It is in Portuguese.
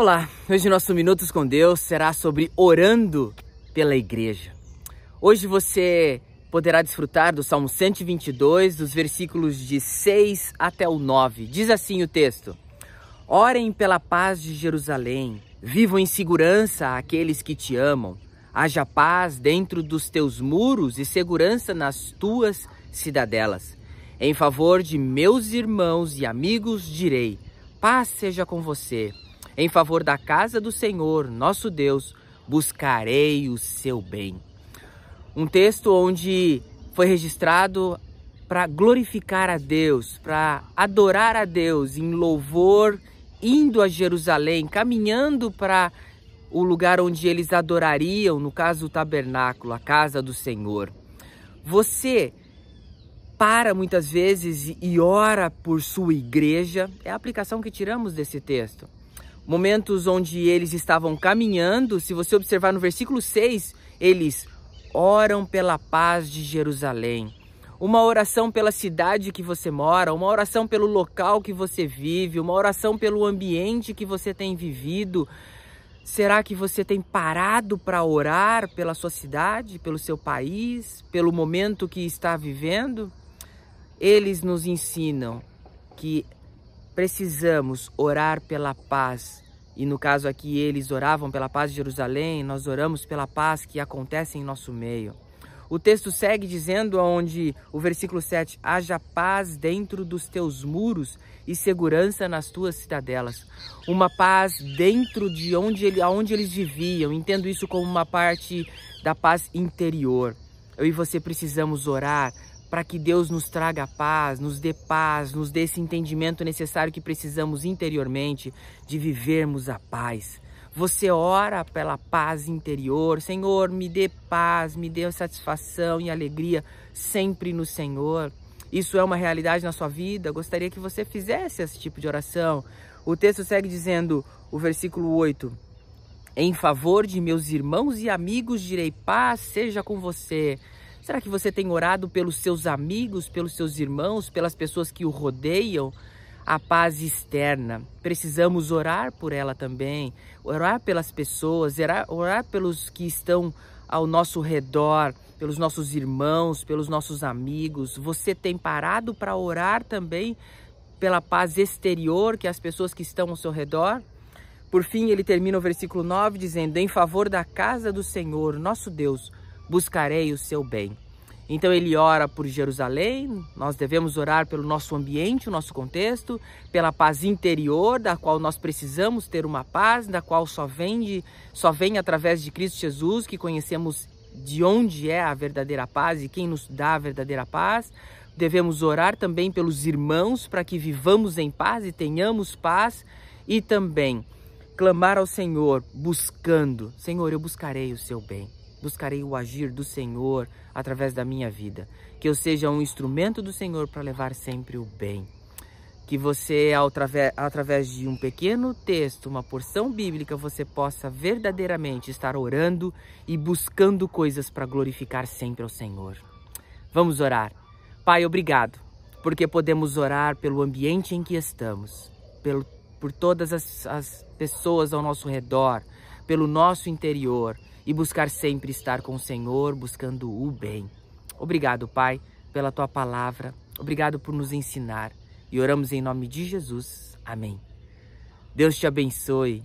Olá, hoje nosso Minutos com Deus será sobre orando pela igreja. Hoje você poderá desfrutar do Salmo 122, dos versículos de 6 até o 9. Diz assim o texto: Orem pela paz de Jerusalém, vivam em segurança aqueles que te amam. Haja paz dentro dos teus muros e segurança nas tuas cidadelas. Em favor de meus irmãos e amigos direi: paz seja com você. Em favor da casa do Senhor, nosso Deus, buscarei o seu bem. Um texto onde foi registrado para glorificar a Deus, para adorar a Deus em louvor, indo a Jerusalém, caminhando para o lugar onde eles adorariam, no caso o tabernáculo, a casa do Senhor. Você para muitas vezes e ora por sua igreja, é a aplicação que tiramos desse texto. Momentos onde eles estavam caminhando, se você observar no versículo 6, eles oram pela paz de Jerusalém. Uma oração pela cidade que você mora, uma oração pelo local que você vive, uma oração pelo ambiente que você tem vivido. Será que você tem parado para orar pela sua cidade, pelo seu país, pelo momento que está vivendo? Eles nos ensinam que precisamos orar pela paz. E no caso aqui, eles oravam pela paz de Jerusalém, nós oramos pela paz que acontece em nosso meio. O texto segue dizendo onde o versículo 7, haja paz dentro dos teus muros e segurança nas tuas cidadelas. Uma paz dentro de onde, ele, onde eles viviam. Entendo isso como uma parte da paz interior. Eu e você precisamos orar para que Deus nos traga paz, nos dê paz, nos dê esse entendimento necessário que precisamos interiormente de vivermos a paz. Você ora pela paz interior, Senhor, me dê paz, me dê satisfação e alegria sempre no Senhor. Isso é uma realidade na sua vida? Gostaria que você fizesse esse tipo de oração. O texto segue dizendo, o versículo 8: Em favor de meus irmãos e amigos direi paz seja com você. Será que você tem orado pelos seus amigos, pelos seus irmãos, pelas pessoas que o rodeiam? A paz externa. Precisamos orar por ela também, orar pelas pessoas, orar, pelos que estão ao nosso redor, pelos nossos irmãos, pelos nossos amigos. Você tem parado para orar também pela paz exterior que as pessoas que estão ao seu redor? Por fim, ele termina o versículo 9 dizendo: Em favor da casa do Senhor, nosso Deus, buscarei o seu bem. Então ele ora por Jerusalém, nós devemos orar pelo nosso ambiente, o nosso contexto, pela paz interior, da qual nós precisamos ter uma paz, da qual só vem, de, só vem através de Cristo Jesus, que conhecemos de onde é a verdadeira paz e quem nos dá a verdadeira paz. Devemos orar também pelos irmãos para que vivamos em paz e tenhamos paz e também clamar ao Senhor buscando, Senhor, eu buscarei o seu bem buscarei o agir do Senhor através da minha vida. Que eu seja um instrumento do Senhor para levar sempre o bem. Que você, através de um pequeno texto, uma porção bíblica, você possa verdadeiramente estar orando e buscando coisas para glorificar sempre ao Senhor. Vamos orar. Pai, obrigado, porque podemos orar pelo ambiente em que estamos, pelo, por todas as, as pessoas ao nosso redor, pelo nosso interior e buscar sempre estar com o Senhor, buscando o bem. Obrigado, Pai, pela tua palavra. Obrigado por nos ensinar. E oramos em nome de Jesus. Amém. Deus te abençoe